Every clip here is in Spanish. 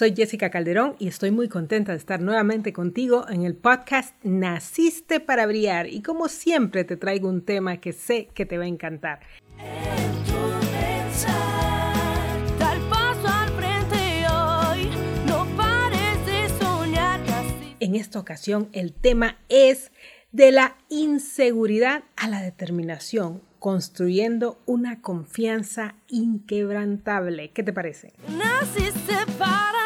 Soy Jessica Calderón y estoy muy contenta de estar nuevamente contigo en el podcast Naciste para Brillar y como siempre te traigo un tema que sé que te va a encantar. En esta ocasión el tema es de la inseguridad a la determinación, construyendo una confianza inquebrantable. ¿Qué te parece? Naciste para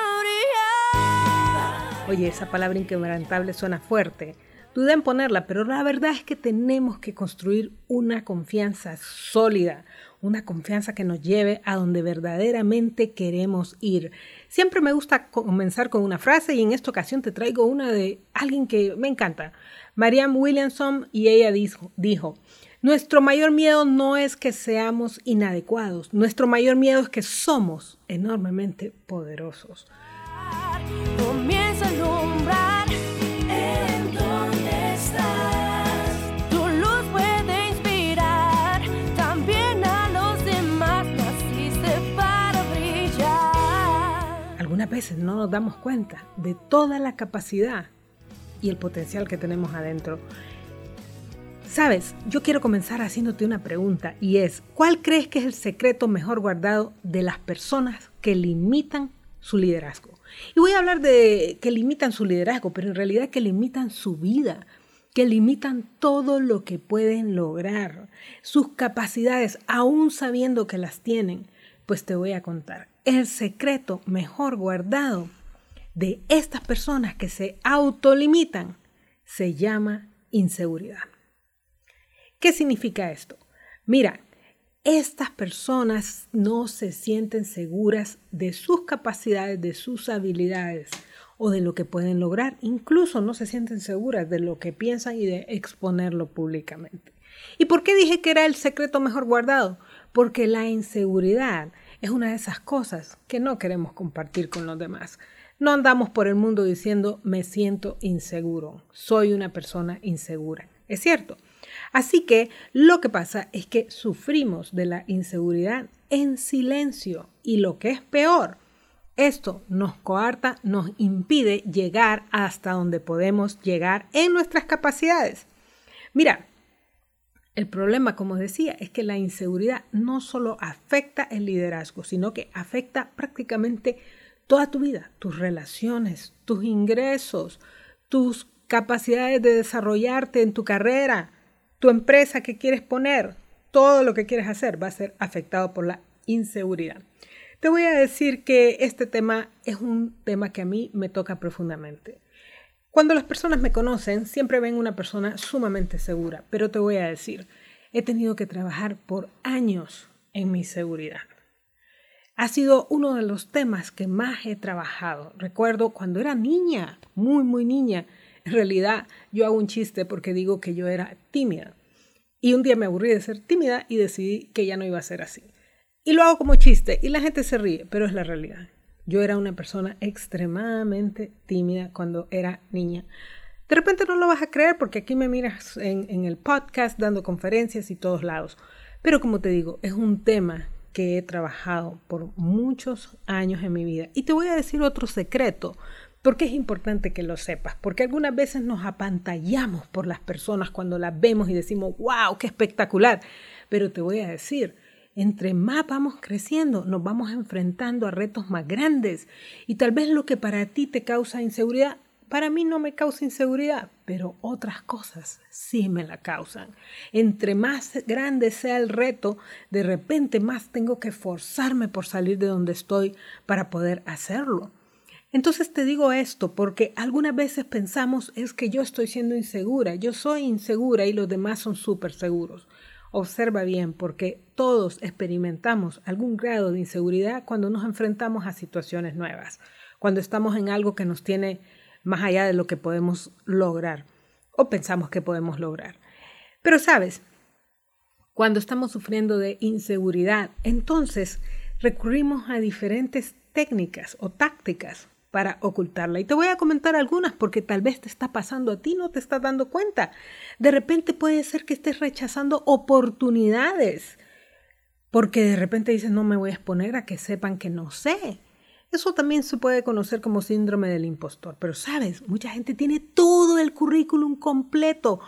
Oye, esa palabra inquebrantable suena fuerte. Duda en ponerla, pero la verdad es que tenemos que construir una confianza sólida, una confianza que nos lleve a donde verdaderamente queremos ir. Siempre me gusta comenzar con una frase y en esta ocasión te traigo una de alguien que me encanta, Marianne Williamson, y ella dijo, dijo nuestro mayor miedo no es que seamos inadecuados, nuestro mayor miedo es que somos enormemente poderosos. Veces no nos damos cuenta de toda la capacidad y el potencial que tenemos adentro. Sabes, yo quiero comenzar haciéndote una pregunta y es, ¿cuál crees que es el secreto mejor guardado de las personas que limitan su liderazgo? Y voy a hablar de que limitan su liderazgo, pero en realidad que limitan su vida, que limitan todo lo que pueden lograr, sus capacidades, aún sabiendo que las tienen. Pues te voy a contar el secreto mejor guardado de estas personas que se autolimitan se llama inseguridad. ¿Qué significa esto? Mira, estas personas no se sienten seguras de sus capacidades, de sus habilidades o de lo que pueden lograr. Incluso no se sienten seguras de lo que piensan y de exponerlo públicamente. ¿Y por qué dije que era el secreto mejor guardado? Porque la inseguridad es una de esas cosas que no queremos compartir con los demás. No andamos por el mundo diciendo me siento inseguro, soy una persona insegura. Es cierto. Así que lo que pasa es que sufrimos de la inseguridad en silencio y lo que es peor, esto nos coarta, nos impide llegar hasta donde podemos llegar en nuestras capacidades. Mira, el problema, como decía, es que la inseguridad no solo afecta el liderazgo, sino que afecta prácticamente toda tu vida, tus relaciones, tus ingresos, tus capacidades de desarrollarte en tu carrera, tu empresa que quieres poner, todo lo que quieres hacer va a ser afectado por la inseguridad. Te voy a decir que este tema es un tema que a mí me toca profundamente. Cuando las personas me conocen, siempre ven una persona sumamente segura, pero te voy a decir, he tenido que trabajar por años en mi seguridad. Ha sido uno de los temas que más he trabajado. Recuerdo cuando era niña, muy, muy niña. En realidad, yo hago un chiste porque digo que yo era tímida. Y un día me aburrí de ser tímida y decidí que ya no iba a ser así. Y lo hago como chiste y la gente se ríe, pero es la realidad. Yo era una persona extremadamente tímida cuando era niña. De repente no lo vas a creer porque aquí me miras en, el podcast dando conferencias y todos lados. Pero como te digo, es un tema que he trabajado por muchos años en mi vida. Y te voy a decir otro secreto, porque es importante que lo sepas, porque algunas veces nos apantallamos por las personas cuando las vemos y decimos, wow, qué espectacular. Pero te voy a decir, entre más vamos creciendo, nos vamos enfrentando a retos más grandes. Y tal vez lo que para ti te causa inseguridad, para mí no me causa inseguridad, pero otras cosas sí me la causan. Entre más grande sea el reto, de repente más tengo que esforzarme por salir de donde estoy para poder hacerlo. Entonces te digo esto porque algunas veces pensamos es que yo estoy siendo insegura, yo soy insegura y los demás son súper seguros. Observa bien porque todos experimentamos algún grado de inseguridad cuando nos enfrentamos a situaciones nuevas, cuando estamos en algo que nos tiene más allá de lo que podemos lograr o pensamos que podemos lograr. Pero sabes, cuando estamos sufriendo de inseguridad, entonces recurrimos a diferentes técnicas o tácticas para ocultarla. Y te voy a comentar algunas porque tal vez te está pasando a ti, no te estás dando cuenta. De repente puede ser que estés rechazando oportunidades porque de repente dices, no me voy a exponer a que sepan que no sé. Eso también se puede conocer como síndrome del impostor, pero sabes, mucha gente tiene todo el currículum completo,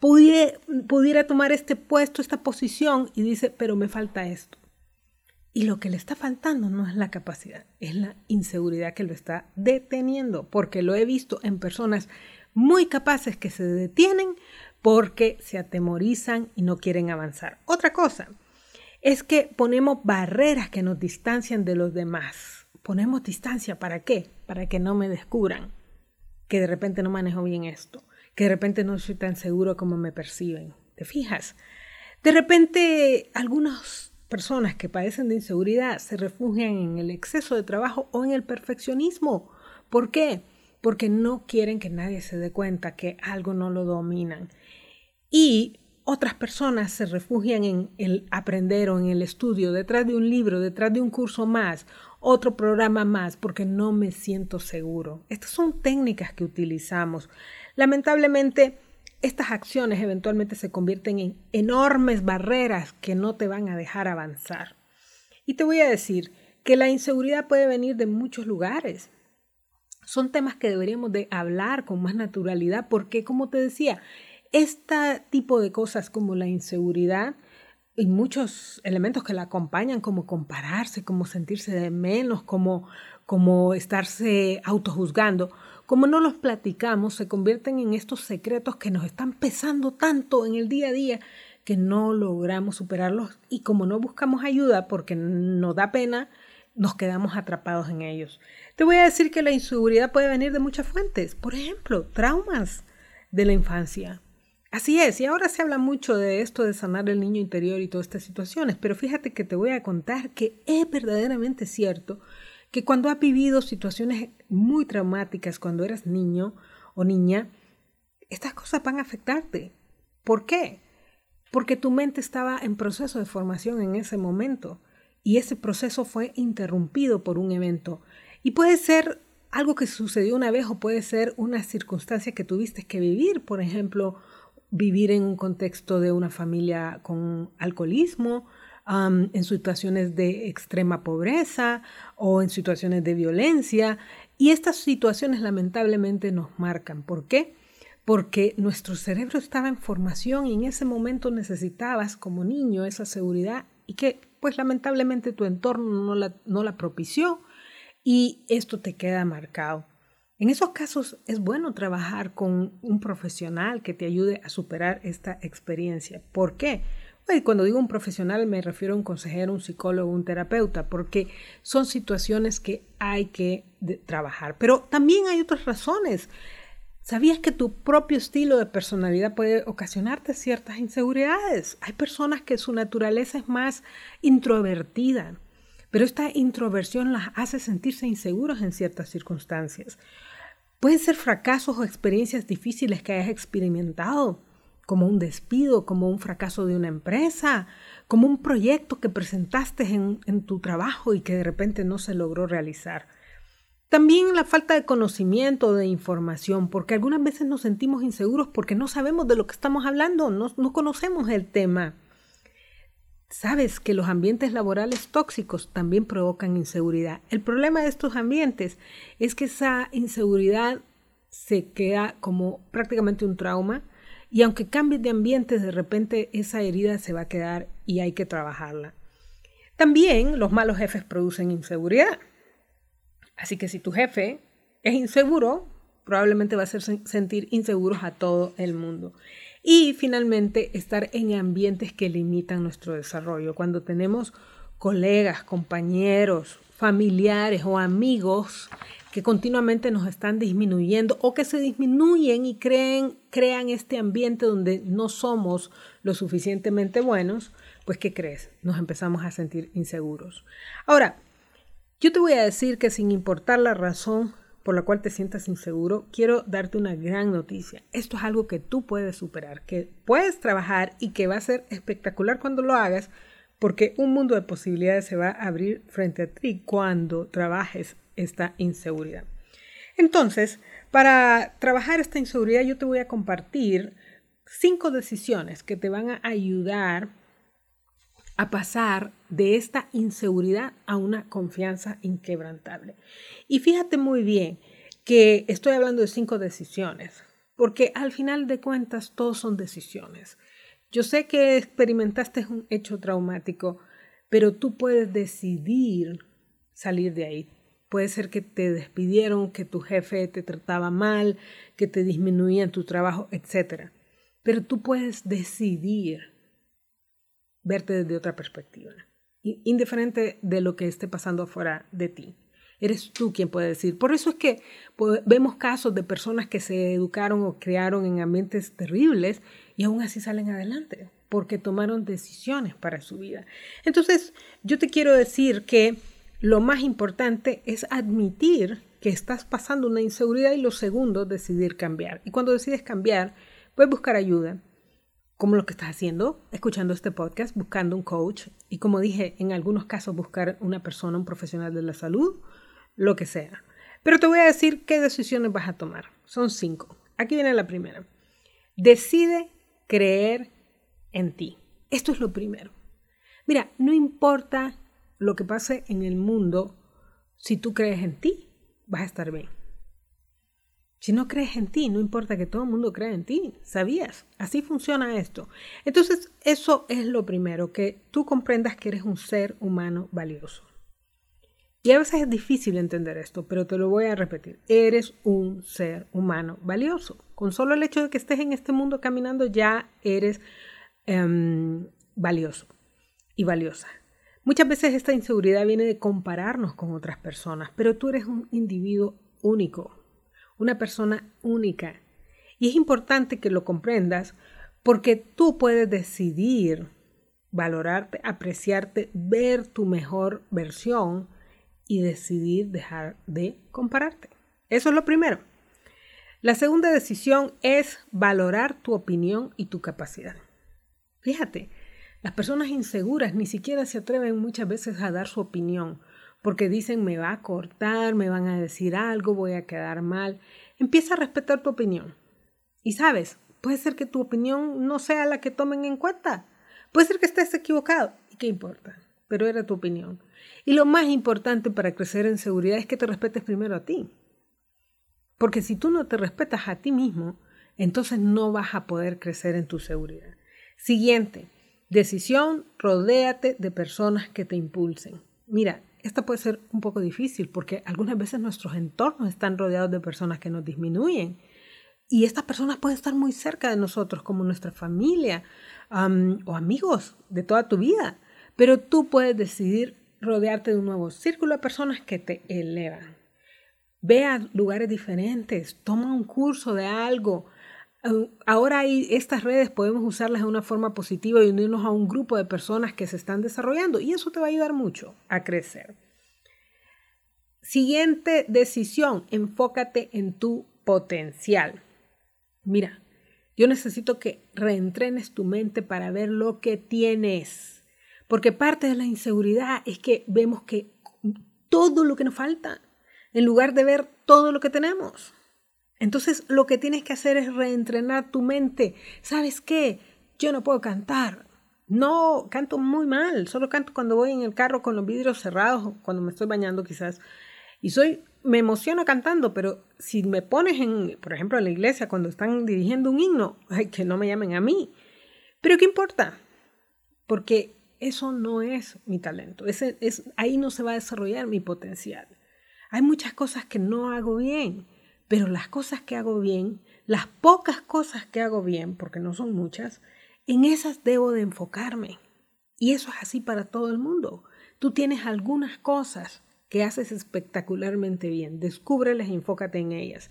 pudiera, pudiera tomar este puesto, esta posición y dice, pero me falta esto. Y lo que le está faltando no es la capacidad, es la inseguridad que lo está deteniendo, porque lo he visto en personas muy capaces que se detienen porque se atemorizan y no quieren avanzar. Otra cosa es que ponemos barreras que nos distancian de los demás. Ponemos distancia, ¿para qué? Para que no me descubran que de repente no manejo bien esto, que de repente no soy tan seguro como me perciben. ¿Te fijas? De repente algunas personas que padecen de inseguridad se refugian en el exceso de trabajo o en el perfeccionismo. ¿Por qué? Porque no quieren que nadie se dé cuenta que algo no lo dominan. Y otras personas se refugian en el aprender o en el estudio, detrás de un libro, detrás de un curso más, otro programa más, porque no me siento seguro. Estas son técnicas que utilizamos. Lamentablemente, estas acciones eventualmente se convierten en enormes barreras que no te van a dejar avanzar. Y te voy a decir que la inseguridad puede venir de muchos lugares. Son temas que deberíamos de hablar con más naturalidad porque, como te decía, este tipo de cosas como la inseguridad y muchos elementos que la acompañan, como compararse, como sentirse de menos, como, como estarse autojuzgando, como no los platicamos, se convierten en estos secretos que nos están pesando tanto en el día a día que no logramos superarlos y como no buscamos ayuda porque nos da pena, nos quedamos atrapados en ellos. Te voy a decir que la inseguridad puede venir de muchas fuentes, por ejemplo, traumas de la infancia, Así es, y ahora se habla mucho de esto de sanar el niño interior y todas estas situaciones, pero fíjate que te voy a contar que es verdaderamente cierto que cuando has vivido situaciones muy traumáticas cuando eras niño o niña, estas cosas van a afectarte. ¿Por qué? Porque tu mente estaba en proceso de formación en ese momento y ese proceso fue interrumpido por un evento. Y puede ser algo que sucedió una vez o puede ser una circunstancia que tuviste que vivir, por ejemplo, vivir en un contexto de una familia con alcoholismo, en situaciones de extrema pobreza o en situaciones de violencia. Y estas situaciones lamentablemente nos marcan. ¿Por qué? Porque nuestro cerebro estaba en formación y en ese momento necesitabas como niño esa seguridad y que pues lamentablemente tu entorno no la, no la propició y esto te queda marcado. En esos casos es bueno trabajar con un profesional que te ayude a superar esta experiencia. ¿Por qué? Cuando digo un profesional me refiero a un consejero, un psicólogo, un terapeuta, porque son situaciones que hay que trabajar. Pero también hay otras razones. ¿Sabías que tu propio estilo de personalidad puede ocasionarte ciertas inseguridades? Hay personas que su naturaleza es más introvertida, pero esta introversión las hace sentirse inseguros en ciertas circunstancias. Pueden ser fracasos o experiencias difíciles que hayas experimentado, como un despido, como un fracaso de una empresa, como un proyecto que presentaste en, tu trabajo y que de repente no se logró realizar. También la falta de conocimiento, de información, porque algunas veces nos sentimos inseguros porque no sabemos de lo que estamos hablando, no, no conocemos el tema. Sabes que los ambientes laborales tóxicos también provocan inseguridad. El problema de estos ambientes es que esa inseguridad se queda como prácticamente un trauma y aunque cambies de ambientes, de repente esa herida se va a quedar y hay que trabajarla. También los malos jefes producen inseguridad. Así que si tu jefe es inseguro, probablemente va a hacer sentir inseguros a todo el mundo. Y finalmente, estar en ambientes que limitan nuestro desarrollo. Cuando tenemos colegas, compañeros, familiares o amigos que continuamente nos están disminuyendo o que se disminuyen y creen, crean este ambiente donde no somos lo suficientemente buenos, pues ¿qué crees? Nos empezamos a sentir inseguros. Ahora, yo te voy a decir que sin importar la razón por la cual te sientas inseguro, quiero darte una gran noticia. Esto es algo que tú puedes superar, que puedes trabajar y que va a ser espectacular cuando lo hagas, porque un mundo de posibilidades se va a abrir frente a ti cuando trabajes esta inseguridad. Entonces, para trabajar esta inseguridad, yo te voy a compartir cinco decisiones que te van a ayudar a pasar de esta inseguridad a una confianza inquebrantable. Y fíjate muy bien que estoy hablando de cinco decisiones, porque al final de cuentas todos son decisiones. Yo sé que experimentaste un hecho traumático, pero tú puedes decidir salir de ahí. Puede ser que te despidieron, que tu jefe te trataba mal, que te disminuía en tu trabajo, etc. Pero tú puedes decidir verte desde otra perspectiva, indiferente de lo que esté pasando afuera de ti. Eres tú quien puede decir. Por eso es que vemos casos de personas que se educaron o crearon en ambientes terribles y aún así salen adelante, porque tomaron decisiones para su vida. Entonces, yo te quiero decir que lo más importante es admitir que estás pasando una inseguridad y lo segundo, decidir cambiar. Y cuando decides cambiar, puedes buscar ayuda como lo que estás haciendo, escuchando este podcast, buscando un coach y como dije, en algunos casos buscar una persona, un profesional de la salud, lo que sea. Pero te voy a decir qué decisiones vas a tomar. Son cinco. Aquí viene la primera. Decide creer en ti. Esto es lo primero. Mira, no importa lo que pase en el mundo, si tú crees en ti, vas a estar bien. Si no crees en ti, no importa que todo el mundo crea en ti, ¿sabías? Así funciona esto. Entonces, eso es lo primero, que tú comprendas que eres un ser humano valioso. Y a veces es difícil entender esto, pero te lo voy a repetir. Eres un ser humano valioso. Con solo el hecho de que estés en este mundo caminando, ya eres em, valioso y valiosa. Muchas veces esta inseguridad viene de compararnos con otras personas, pero tú eres un individuo único, una persona única. Y es importante que lo comprendas porque tú puedes decidir valorarte, apreciarte, ver tu mejor versión y decidir dejar de compararte. Eso es lo primero. La segunda decisión es valorar tu opinión y tu capacidad. Fíjate, las personas inseguras ni siquiera se atreven muchas veces a dar su opinión porque dicen me va a cortar, me van a decir algo, voy a quedar mal. Empieza a respetar tu opinión. Y sabes, puede ser que tu opinión no sea la que tomen en cuenta. Puede ser que estés equivocado. ¿Y qué importa? Pero era tu opinión. Y lo más importante para crecer en seguridad es que te respetes primero a ti. Porque si tú no te respetas a ti mismo, entonces no vas a poder crecer en tu seguridad. Siguiente, decisión, rodéate de personas que te impulsen. Mira, esta puede ser un poco difícil porque algunas veces nuestros entornos están rodeados de personas que nos disminuyen. Y estas personas pueden estar muy cerca de nosotros, como nuestra familia o amigos de toda tu vida. Pero tú puedes decidir rodearte de un nuevo círculo de personas que te elevan. Ve a lugares diferentes, toma un curso de algo, Ahora estas redes podemos usarlas de una forma positiva y unirnos a un grupo de personas que se están desarrollando y eso te va a ayudar mucho a crecer. Siguiente decisión, enfócate en tu potencial. Mira, yo necesito que reentrenes tu mente para ver lo que tienes, porque parte de la inseguridad es que vemos que todo lo que nos falta, en lugar de ver todo lo que tenemos. Entonces lo que tienes que hacer es reentrenar tu mente. ¿Sabes qué? Yo no puedo cantar. No, canto muy mal. Solo canto cuando voy en el carro con los vidrios cerrados, cuando me estoy bañando quizás. Y soy, me emociono cantando, pero si me pones en, por ejemplo, en la iglesia cuando están dirigiendo un himno, ay, que no me llamen a mí. Pero ¿qué importa? Porque eso no es mi talento. Ese, es, ahí no se va a desarrollar mi potencial. Hay muchas cosas que no hago bien pero las cosas que hago bien, las pocas cosas que hago bien, porque no son muchas, en esas debo de enfocarme. Y eso es así para todo el mundo. Tú tienes algunas cosas que haces espectacularmente bien, descúbrelas y enfócate en ellas.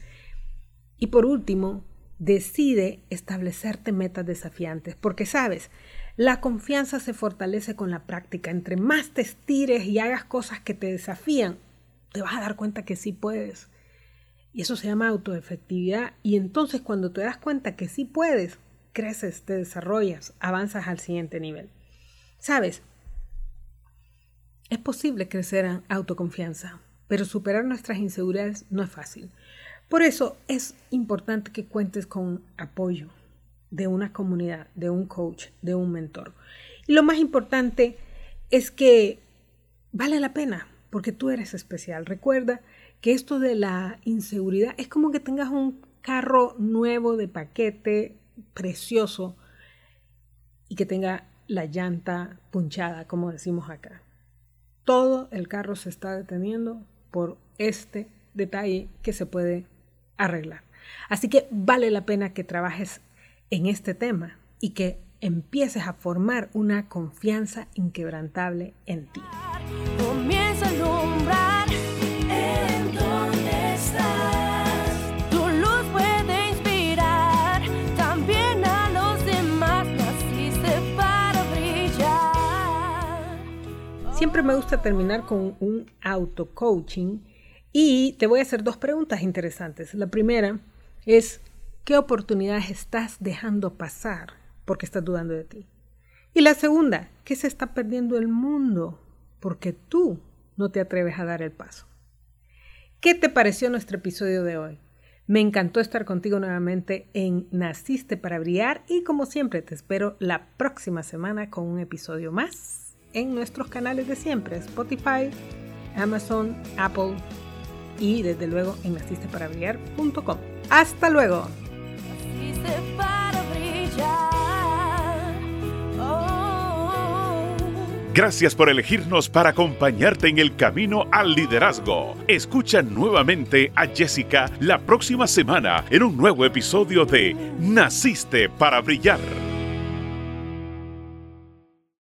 Y por último, decide establecerte metas desafiantes, porque sabes, la confianza se fortalece con la práctica. Entre más te estires y hagas cosas que te desafían, te vas a dar cuenta que sí puedes. Y eso se llama autoefectividad. Y entonces cuando te das cuenta que sí puedes, creces, te desarrollas, avanzas al siguiente nivel. ¿Sabes? Es posible crecer en autoconfianza, pero superar nuestras inseguridades no es fácil. Por eso es importante que cuentes con apoyo de una comunidad, de un coach, de un mentor. Y lo más importante es que vale la pena porque tú eres especial. Recuerda que esto de la inseguridad es como que tengas un carro nuevo de paquete precioso y que tenga la llanta punchada, como decimos acá. Todo el carro se está deteniendo por este detalle que se puede arreglar. Así que vale la pena que trabajes en este tema y que empieces a formar una confianza inquebrantable en ti. Siempre me gusta terminar con un auto coaching y te voy a hacer dos preguntas interesantes. La primera es, ¿qué oportunidades estás dejando pasar porque estás dudando de ti? Y la segunda, ¿qué se está perdiendo el mundo porque tú no te atreves a dar el paso? ¿Qué te pareció nuestro episodio de hoy? Me encantó estar contigo nuevamente en Naciste para Brillar y como siempre te espero la próxima semana con un episodio más en nuestros canales de siempre, Spotify, Amazon, Apple y desde luego en nacisteparaBrillar.com. Hasta luego. Gracias por elegirnos para acompañarte en el camino al liderazgo. Escucha nuevamente a Jessica la próxima semana en un nuevo episodio de Naciste para Brillar.